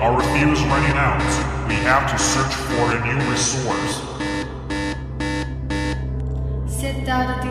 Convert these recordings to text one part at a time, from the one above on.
our fuel is running out. We have to search for a new resource. Set down the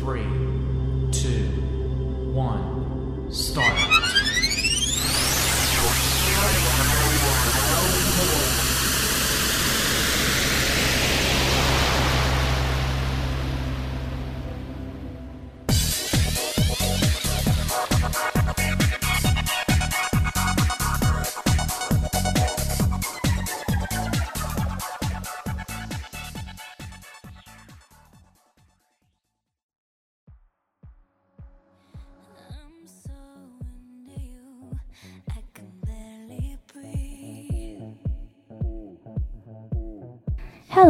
three, two, one, start.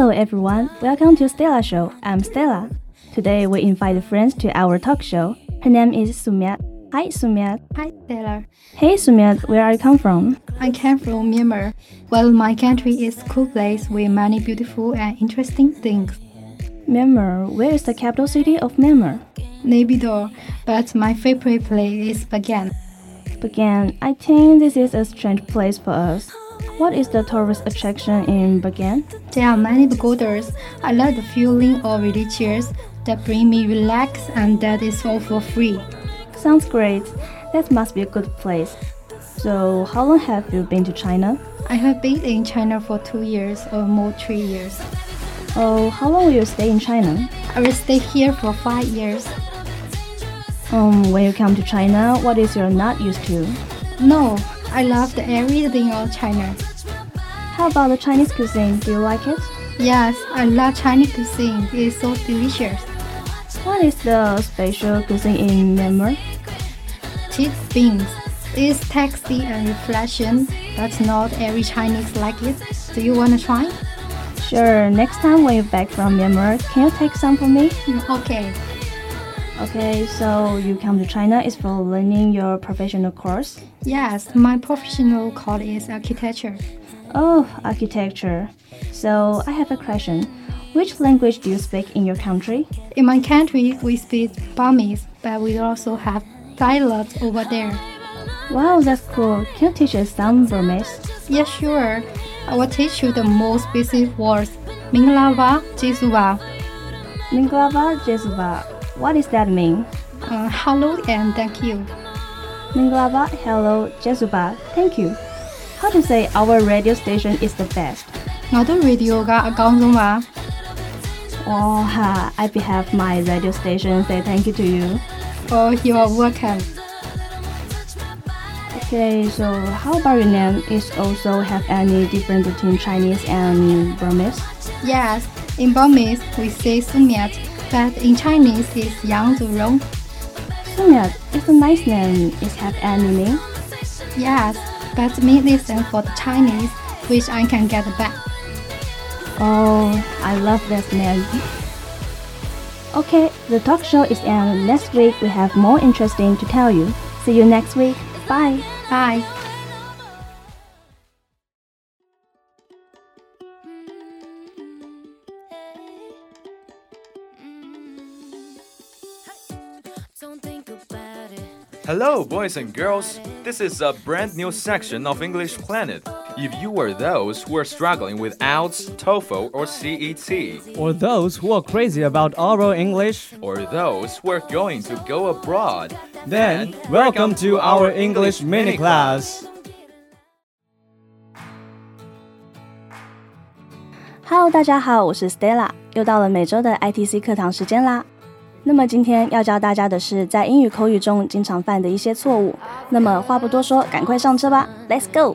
Hello everyone, welcome to Stella Show. I'm Stella. Today we invite friends to our talk show. Her name is Sumyat. Hi Sumyat. Hi, Stella. Hey Sumyat, where are you come from? I came from Myanmar. Well, my country is cool place with many beautiful and interesting things. Myanmar. Where is the capital city of Myanmar? Naypyidaw, but my favorite place is Bagan. Bagan. I think this is a strange place for us. What is the tourist attraction in Bagan? There are many pagodas. I like the feeling of religious that bring me relax and that is all for free. Sounds great. That must be a good place. So, how long have you been to China? I have been in China for two years or more three years. Oh, how long will you stay in China? I will stay here for five years. Um, when you come to China, what is you're not used to? No, I love the everything of China. How about the Chinese cuisine? Do you like it? Yes, I love Chinese cuisine. It is so delicious. What is the special cuisine in Myanmar? Cheese beans. It is tasty and refreshing, but not every Chinese like it. Do you want to try? Sure, next time when you're back from Myanmar, can you take some for me? Okay. Okay, so you come to China is for learning your professional course? Yes, my professional course is architecture. Oh, architecture. So I have a question. Which language do you speak in your country? In my country, we speak Burmese, but we also have dialects over there. Wow, that's cool. Can you teach us some Burmese? Yeah, sure. I will teach you the most basic words. Minglava, Jesuva. Minglava Jesuva. What does that mean? Uh, hello and thank you. Minglava, hello, Jesuba, thank you. How to say our radio station is the best? 我的 radio ကအကောင်းဆုံးပါ Oh, ha, I behalf my radio station say thank you to you. Oh, you are welcome. Okay, so how about your name? Is also have any difference between Chinese and Burmese? Yes, in Burmese we say Sumiat, but in Chinese it's Yang Zurong. Sumyat is a nice name. Is have any meaning? Yes, but mainly stand for the Chinese, which I can get back. Oh, I love that name. Okay, the talk show is end. Next week we have more interesting to tell you. See you next week. Bye. Bye. Hello, boys and girls. This is a brand new section of English Planet. If you are those who are struggling with IELTS, TOEFL, or CET, or those who are crazy about oral English, or those who are going to go abroad, then welcome to our English mini class. Hello，大家好，我是 Stella，又到了每周的 ITC 课堂时间啦。 那么今天要教大家的是在英语口语中经常犯的一些错误。那么话不多说，赶快上车吧，Let's go！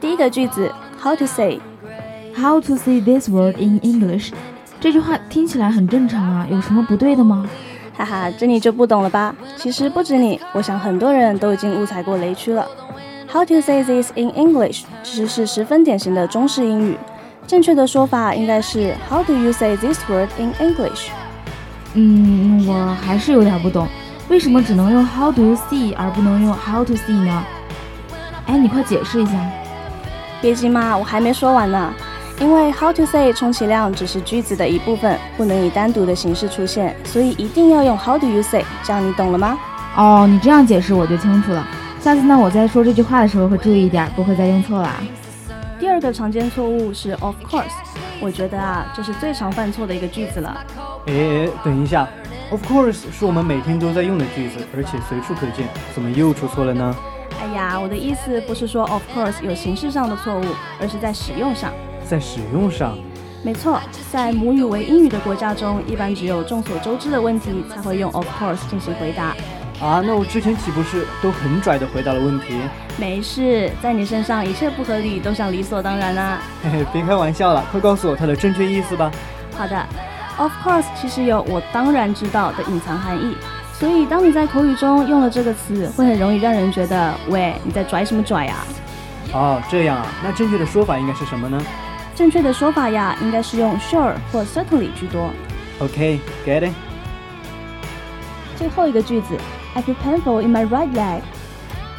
第一个句子，How to say？How to say this word in English？这句话听起来很正常啊，有什么不对的吗？哈哈，这你就不懂了吧？其实不止你，我想很多人都已经误踩过雷区了。How to say this in English？其实是十分典型的中式英语。正确的说法应该是 How do you say this word in English？嗯，我还是有点不懂，为什么只能用 How do you see 而不能用 How to see 呢？哎，你快解释一下。别急嘛，我还没说完呢。因为 How to say 充其量只是句子的一部分，不能以单独的形式出现，所以一定要用 How do you say，这样你懂了吗？哦，你这样解释我就清楚了。下次呢，我在说这句话的时候会注意一点，不会再用错了。第二个常见错误是 Of course，我觉得啊，这是最常犯错的一个句子了。诶，等一下，Of course 是我们每天都在用的句子，而且随处可见，怎么又出错了呢？哎呀，我的意思不是说 Of course 有形式上的错误，而是在使用上。在使用上，没错，在母语为英语的国家中，一般只有众所周知的问题才会用 Of course 进行回答。啊，那我之前岂不是都很拽的回答了问题？没事，在你身上一切不合理都想理所当然啊。嘿嘿，别开玩笑了，快告诉我它的正确意思吧。好的，Of course 其实有我当然知道的隐藏含义，所以当你在口语中用了这个词，会很容易让人觉得，喂，你在拽什么拽呀？哦，这样啊，那正确的说法应该是什么呢？正确的说法呀，应该是用 sure 或 certainly 居多。OK，get it。最后一个句子，I feel painful in my right leg。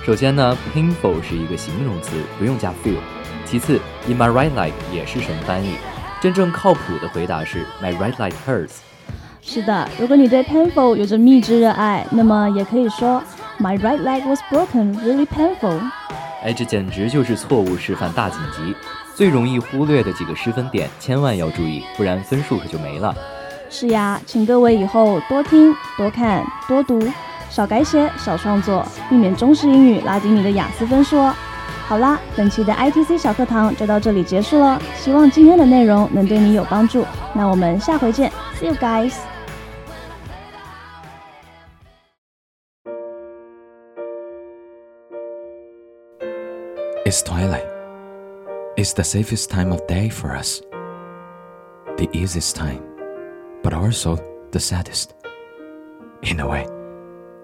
首先呢，painful 是一个形容词，不用加 feel。其次，in my right leg 也是神翻译，真正靠谱的回答是 my right leg hurts。是的，如果你对 painful 有着蜜汁热爱，那么也可以说 my right leg was broken, really painful。哎，这简直就是错误示范大紧急，最容易忽略的几个失分点，千万要注意，不然分数可就没了。是呀，请各位以后多听、多看、多读，少改写、少创作，避免中式英语拉低你的雅思分数哦。好啦，本期的 ITC 小课堂就到这里结束了，希望今天的内容能对你有帮助。那我们下回见，See you guys。It's twilight. It's the safest time of day for us. The easiest time, but also the saddest. In a way,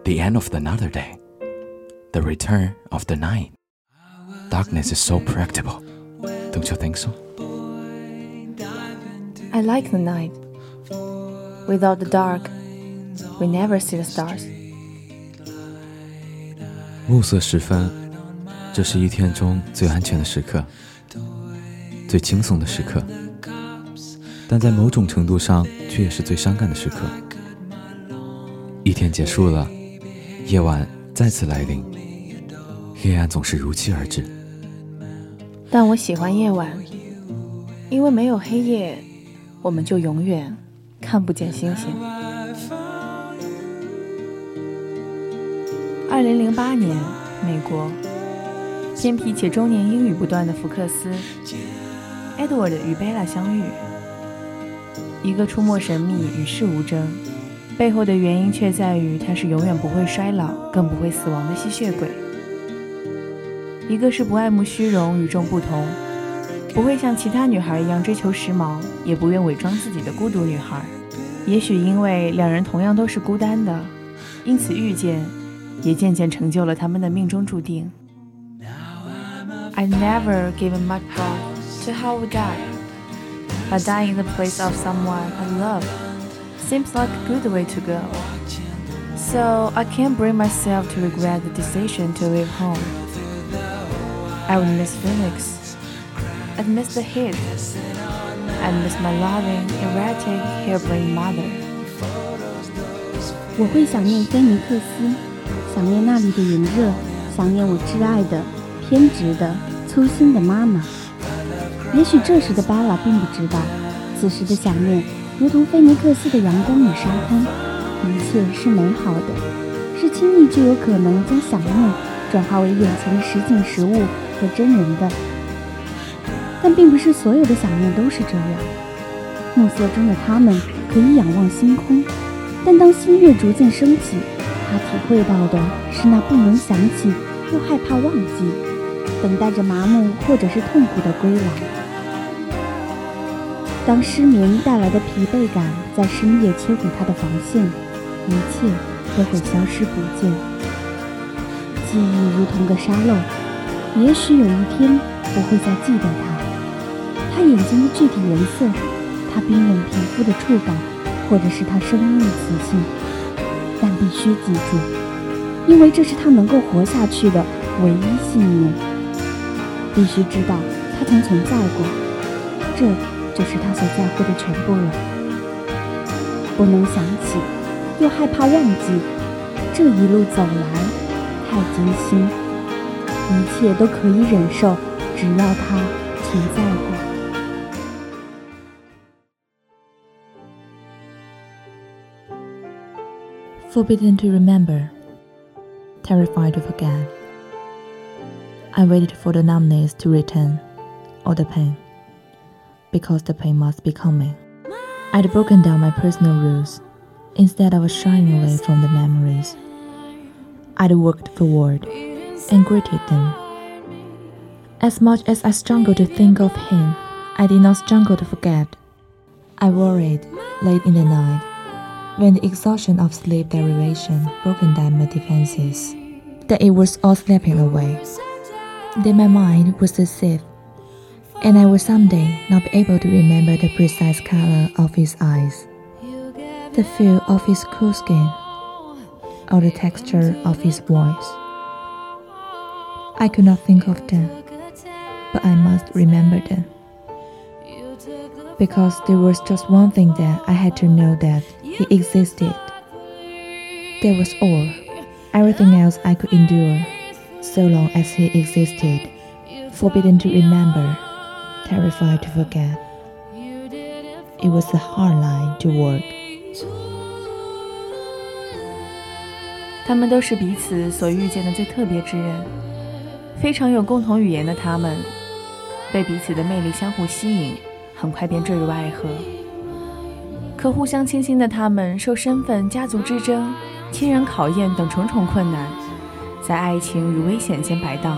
the end of another day. The return of the night. Darkness is so predictable. Don't you think so? I like the night. Without the dark, we never see the stars. 暮色时分，这是一天中最安全的时刻，最轻松的时刻，但在某种程度上却也是最伤感的时刻。一天结束了， 夜晚再次来临，黑暗总是如期而至。但我喜欢夜晚，因为没有黑夜，我们就永远看不见星星。二零零八年，美国，偏僻且中年英语不断的福克斯，Edward 与贝拉相遇，一个出没神秘、与世无争，背后的原因却在于他是永远不会衰老、更不会死亡的吸血鬼。一个是不爱慕虚荣、与众不同，不会像其他女孩一样追求时髦，也不愿伪装自己的孤独女孩。也许因为两人同样都是孤单的，因此遇见，也渐渐成就了他们的命中注定。I never given much thought to how we die, but dying in the place of someone I love seems like a good way to go. So I can't bring myself to regret the decision to leave home. I would miss Phoenix. I'd miss the heat. I'd miss my loving, erratic, harebrained mother. 我会想念菲尼克斯，想念那里的炎热，想念我挚爱的、偏执的、粗心的妈妈。也许这时的巴拉并不知道，此时的想念 如同菲尼克斯的阳光与沙滩，一切是美好的，是轻易就有可能将想念转化为眼前的实景实物和真人的。但并不是所有的想念都是这样。暮色中的他们可以仰望星空，但当星月逐渐升起，他体会到的是那不能想起又害怕忘记，等待着麻木或者是痛苦的归来。当失眠带来的疲惫感在深夜切毁他的防线，一切都会消失不见。记忆如同个沙漏，也许有一天不会再记得他。他眼睛的具体颜色，他冰冷皮肤的触感，或者是他声音的磁性，但必须记住，因为这是他能够活下去的唯一信念。必须知道他曾存在过，这就是他所在乎的全部了。不能想起，又害怕忘记，这一路走来太艰辛，一切都可以忍受，只要他存在过。Forbidden to remember, terrified to forget. I waited for the numbness to return, or the pain, because the pain must be coming. I'd broken down my personal rules instead of shying away from the memories. I'd worked forward and greeted them. As much as I struggled to think of him, I did not struggle to forget. I worried late in the night when the exhaustion of sleep deprivation broken down my defenses, that it was all slipping away, that my mind was deceived, and I would someday not be able to remember the precise color of his eyes, the feel of his cool skin, or the texture of his voice. I could not think of them, but I must remember them. Because there was just one thing that I had to know that he existed. That was all. Everything else I could endure, so long as he existed. Forbidden to remember, terrified to forget. It was a hard line to work. 他们都是彼此所遇见的最特别之人，非常有共同语言的他们，被彼此的魅力相互吸引，很快便坠入爱河。可互相倾心的他们，受身份、家族之争、亲人考验等重重困难，在爱情与危险间摆荡。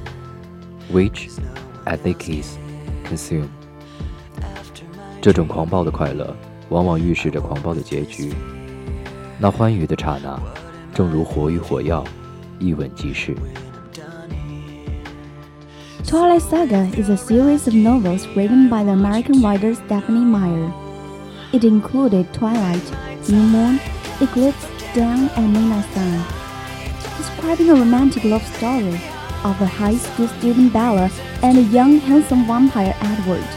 which, as they kiss, consume. 这种狂暴的快乐，往往预示着狂暴的结局。那欢愉的刹那，正如火与火药，一吻即逝。 Twilight Saga is a series of novels written by the American writer Stephanie Meyer. It included Twilight, New Moon, Eclipse, Dawn, and Midnight Sun. Describing a romantic love story of a high school student Bella and a young handsome vampire Edward.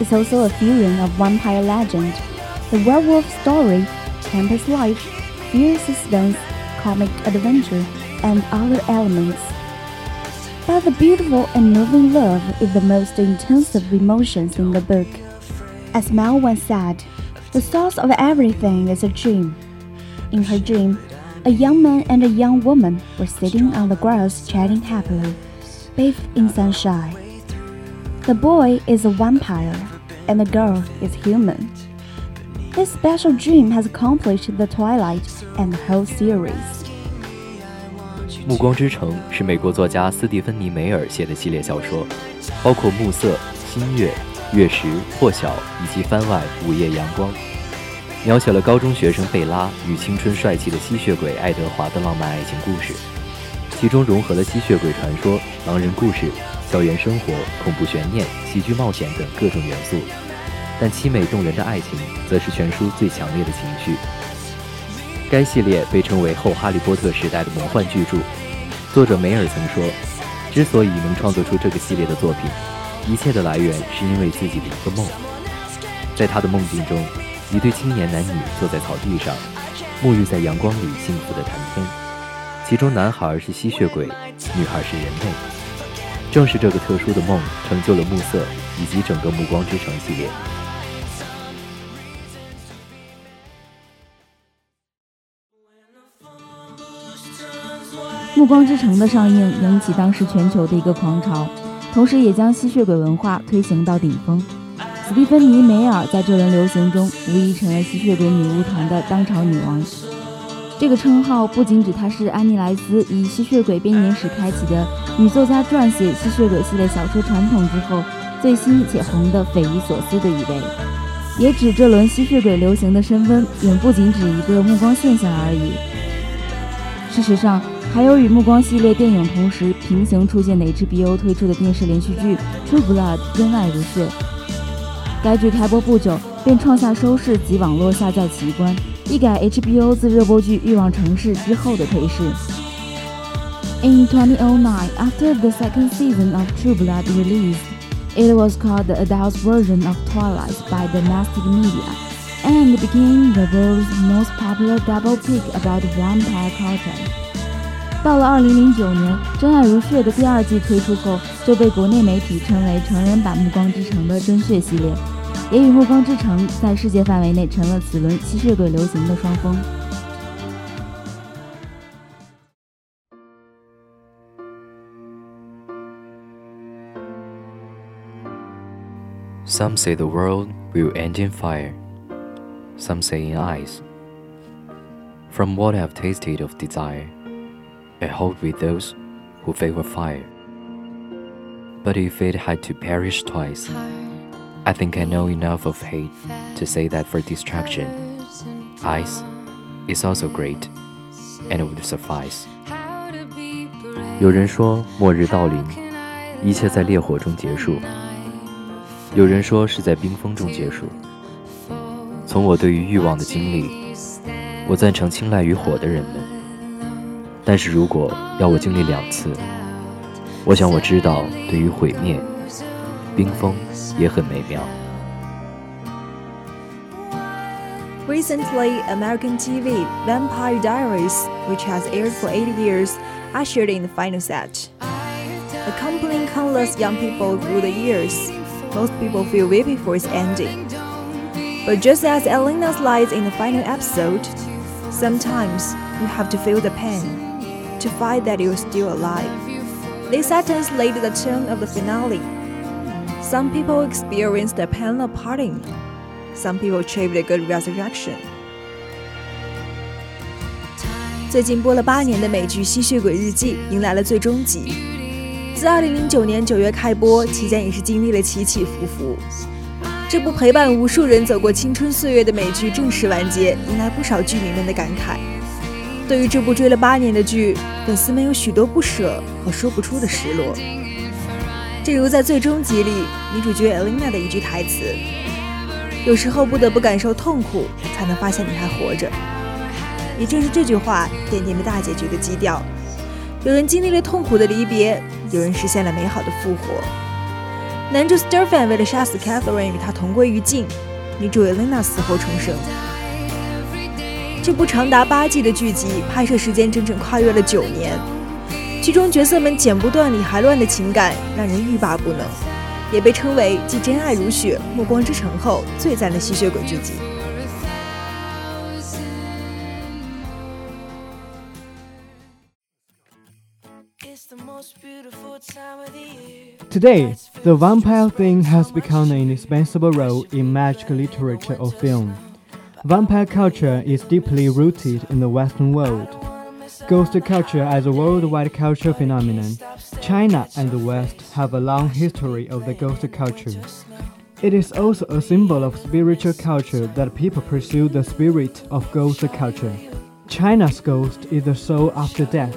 It's also a fusion of vampire legend, the werewolf story, campus life, fear suspense, comic adventure, and other elements. But the beautiful and moving love is the most intensive of emotions in the book. As Mel once said, the source of everything is a dream. In her dream, a young man and a young woman were sitting on the grass chatting happily, bathed in sunshine. The boy is a vampire, and the girl is human. This special dream has accomplished the Twilight and the whole series. 《暮光之城》是美国作家斯蒂芬妮·梅尔写的系列小说，包括《暮色》《新月》《月食》《破晓》以及番外《午夜阳光》， 描写了高中学生贝拉与青春帅气的吸血鬼爱德华的浪漫爱情故事，其中融合了吸血鬼传说、狼人故事、校园生活、恐怖悬念、喜剧冒险等各种元素，但凄美动人的爱情则是全书最强烈的情绪。该系列被称为后哈利波特时代的魔幻巨著。作者梅尔曾说：“之所以能创作出这个系列的作品，一切的来源是因为自己的一个梦。在他的梦境中，一对青年男女坐在草地上，沐浴在阳光里，幸福的谈天。其中男孩是吸血鬼，女孩是人类。正是这个特殊的梦，成就了暮色以及整个《暮光之城》系列。《暮光之城》的上映引起当时全球的一个狂潮，同时也将吸血鬼文化推行到顶峰。斯蒂芬妮·梅尔在这轮流行中无疑成了吸血鬼女巫团的当朝女王。这个称号不仅指她是安妮·莱斯以吸血鬼编年史开启的女作家撰写吸血鬼系列小说传统之后最新且红的匪夷所思的一位，也指这轮吸血鬼流行的升温远不仅指一个目光现象而已。事实上，还有与暮光系列电影同时平行出现的 HBO 推出的电视连续剧《True Blood》真爱如血。该剧开播不久便创下收视及网络下载奇观，一改 HBO 自热播剧《欲望城市》之后的颓势。In 2009, after the second season of True Blood released, it was called the adult version of Twilight by the Mastic Media, and became the world's most popular double pick about vampire culture. 到了2009年，《真爱如血》的第二季推出后，就被国内媒体称为成人版《暮光之城》的真血系列，也与《暮光之城》在世界范围内成了此轮吸血鬼流行的双峰。Some say the world will end in fire, some say in ice. From what I've tasted of desire, I hold with those who favor fire. But if it had to perish twice, I think I know enough of hate to say that for distraction, ice is also great and it would suffice. 有人说末日到临，一切在烈火中结束；有人说是在冰封中结束。从我对于欲望的经历，我赞成青睐于火的人们。但是如果要我经历两次，我想我知道，对于毁灭，冰封也很美妙。 Recently, American TV Vampire Diaries, which has aired for 80 years, ushered in the final set. Accompanying countless young people through the years, most people feel weepy for its ending. But just as Elena slides in the final episode, sometimes you have to feel the pain to find that you're still alive. This sentence laid the tone of the finale. Some people experience the pain of parting. Some people achieve a good resurrection. 最近播了八年的美剧《吸血鬼日记》迎来了最终集。自2009年9月开播，期间也是经历了起起伏伏。这部陪伴无数人走过青春岁月的美剧正式完结，迎来不少剧迷们的感慨。对于这部追了八年的剧，粉丝们有许多不舍和说不出的失落。正如在最终集里，女主角 Elena 的一句台词：“有时候不得不感受痛苦，才能发现你还活着。”也正是这句话奠定了大结局的基调。有人经历了痛苦的离别，有人实现了美好的复活。男主 Stefan 为了杀死 Catherine 与她同归于尽，女主 Elena 死后重生。这部长达八季的剧集，拍摄时间整整跨越了九年。剧中角色们剪不断、理还乱的情感，让人欲罢不能，也被称为继《真爱如血》《暮光之城》后最赞的吸血鬼剧集。 Today, the vampire theme has become an indispensable role in magic literature or film. Vampire culture is deeply rooted in the Western world. Ghost culture as a worldwide cultural phenomenon, China and the West have a long history of the ghost culture. It is also a symbol of spiritual culture that people pursue the spirit of ghost culture. China's ghost is the soul after death,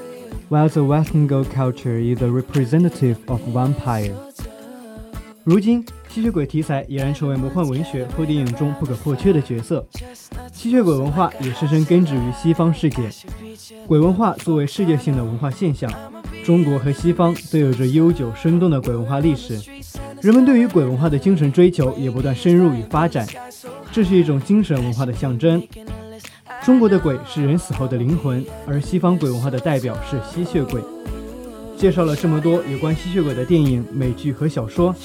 while the Western ghost culture is a representative of vampire. 如今，吸血鬼题材俨然成为魔幻文学或电影中不可或缺的角色。吸血鬼文化也深深根植于西方世界。鬼文化作为世界性的文化现象，中国和西方都有着悠久生动的鬼文化历史。人们对于鬼文化的精神追求也不断深入与发展，这是一种精神文化的象征。中国的鬼是人死后的灵魂，而西方鬼文化的代表是吸血鬼。介绍了这么多有关吸血鬼的电影、美剧和小说，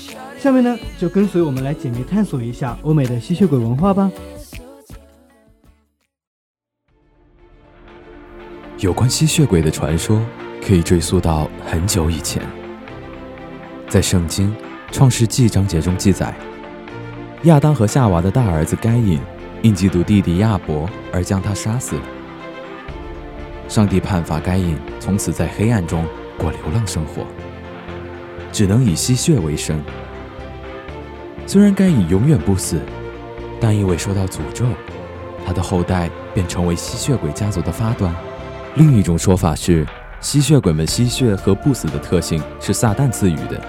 下面呢就跟随我们来解密探索一下欧美的吸血鬼文化吧。有关吸血鬼的传说可以追溯到很久以前，在圣经。创世纪章节中记载，亚当和夏娃的大儿子该隐因嫉妒弟弟亚伯而将他杀死。上帝判罚该隐，从此在黑暗中过流浪生活，只能以吸血为生。虽然该隐永远不死，但因为受到诅咒，他的后代便成为吸血鬼家族的发端。另一种说法是，吸血鬼们吸血和不死的特性是撒旦赐予的。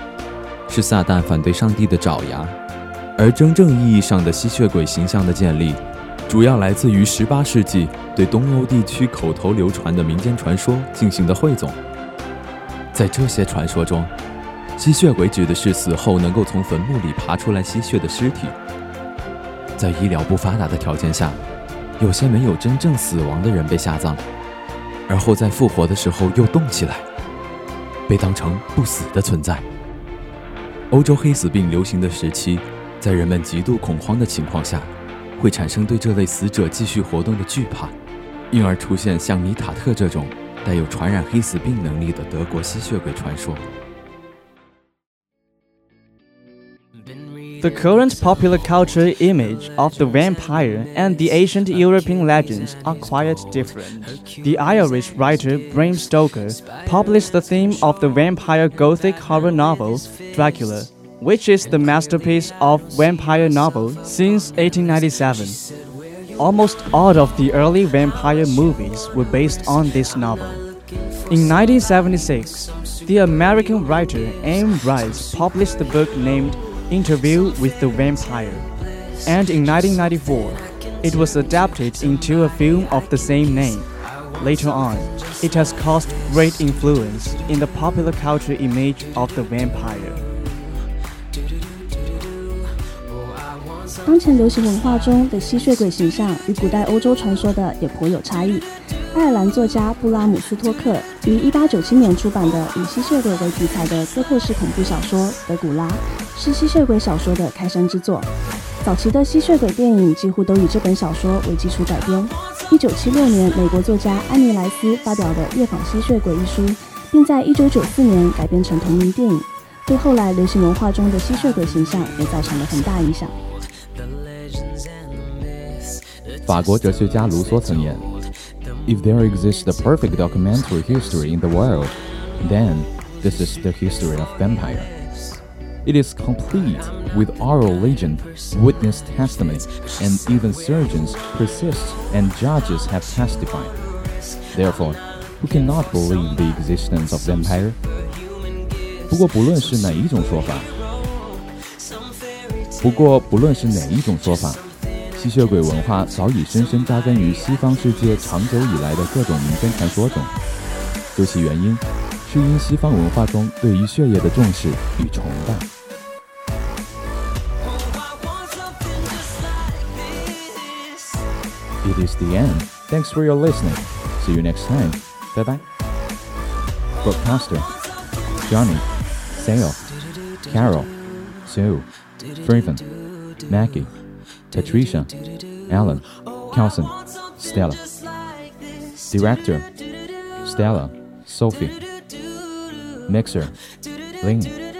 是撒旦反对上帝的爪牙，而真正意义上的吸血鬼形象的建立，主要来自于18世纪对东欧地区口头流传的民间传说进行的汇总。在这些传说中，吸血鬼指的是死后能够从坟墓里爬出来吸血的尸体。在医疗不发达的条件下，有些没有真正死亡的人被下葬，而后在复活的时候又动起来，被当成不死的存在。欧洲黑死病流行的时期，在人们极度恐慌的情况下，会产生对这类死者继续活动的惧怕，因而出现像米塔特这种带有传染黑死病能力的德国吸血鬼传说。The current popular culture image of the vampire and the ancient European legends are quite different. The Irish writer Bram Stoker published the theme of the vampire gothic horror novel Dracula, which is the masterpiece of vampire novel since 1897. Almost all of the early vampire movies were based on this novel. In 1976, the American writer Anne Rice published the book named Interview with the Vampire, and in 1994, it was adapted into a film of the same name. Later on, it has caused great influence in the popular culture image of the vampire. 当前流行文化中的吸血鬼形象与古代欧洲传说的也颇有差异。爱尔兰作家布拉姆斯托克于1897年出版的以吸血鬼为题材的哥特式恐怖小说《德古拉》， 是吸血鬼小说的开山之作。早期的吸血鬼电影几乎都以这本小说为基础改编。1976年，美国作家安妮莱斯发表的《夜访吸血鬼》一书，并在1994年改编成同名电影，对后来流行文化中的吸血鬼形象也造成了很大影响。法国哲学家卢梭曾言。If there exists a perfect documentary history in the world, then this is the history of vampire. It is complete with oral legend, witness testimony, and even surgeons persist and judges have testified. Therefore, who cannot believe the existence of vampire? 不过，不论是哪一种说法，不过不论是哪一种说法。吸血鬼文化早已深深扎根于西方世界长久以来的各种民间传说中，究其原因， 是因西方文化中对于血液的重视与崇拜。It is the end. Thanks for your listening. See you next time. Bye bye. Broadcaster Johnny, Sale, Carol, Sue, Fraven, Maggie. Patricia, Alan, Kelson, Stella. Director, Stella, Sophie. Mixer, Ling.